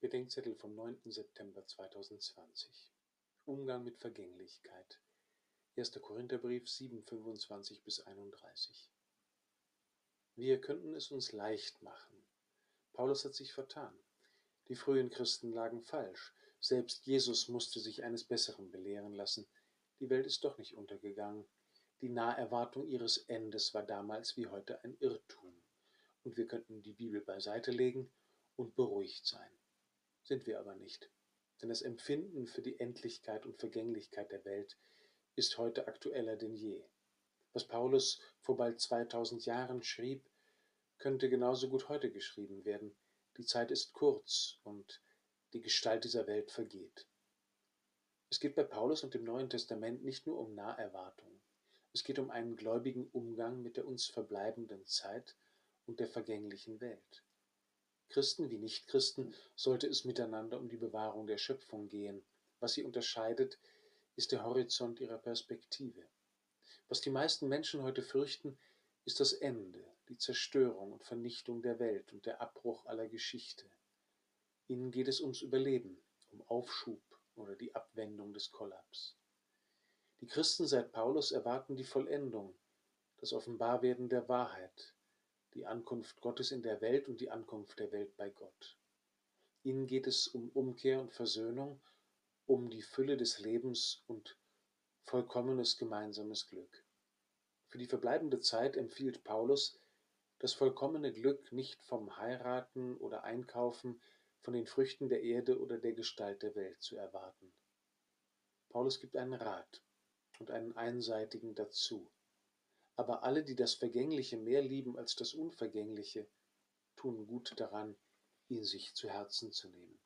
Bedenkzettel vom 9. September 2020 Umgang mit Vergänglichkeit 1. Korintherbrief 7, 25 bis 31 Wir könnten es uns leicht machen. Paulus hat sich vertan. Die frühen Christen lagen falsch. Selbst Jesus musste sich eines Besseren belehren lassen. Die Welt ist doch nicht untergegangen. Die Naherwartung ihres Endes war damals wie heute ein Irrtum. Und wir könnten die Bibel beiseite legen und beruhigt sein sind wir aber nicht. Denn das Empfinden für die Endlichkeit und Vergänglichkeit der Welt ist heute aktueller denn je. Was Paulus vor bald 2000 Jahren schrieb, könnte genauso gut heute geschrieben werden. Die Zeit ist kurz und die Gestalt dieser Welt vergeht. Es geht bei Paulus und dem Neuen Testament nicht nur um Naherwartung. Es geht um einen gläubigen Umgang mit der uns verbleibenden Zeit und der vergänglichen Welt. Christen wie Nichtchristen sollte es miteinander um die Bewahrung der Schöpfung gehen. Was sie unterscheidet, ist der Horizont ihrer Perspektive. Was die meisten Menschen heute fürchten, ist das Ende, die Zerstörung und Vernichtung der Welt und der Abbruch aller Geschichte. Ihnen geht es ums Überleben, um Aufschub oder die Abwendung des Kollaps. Die Christen seit Paulus erwarten die Vollendung, das Offenbarwerden der Wahrheit, die Ankunft Gottes in der Welt und die Ankunft der Welt bei Gott. Ihnen geht es um Umkehr und Versöhnung, um die Fülle des Lebens und vollkommenes gemeinsames Glück. Für die verbleibende Zeit empfiehlt Paulus, das vollkommene Glück nicht vom Heiraten oder Einkaufen, von den Früchten der Erde oder der Gestalt der Welt zu erwarten. Paulus gibt einen Rat und einen einseitigen dazu. Aber alle, die das Vergängliche mehr lieben als das Unvergängliche, tun gut daran, ihn sich zu Herzen zu nehmen.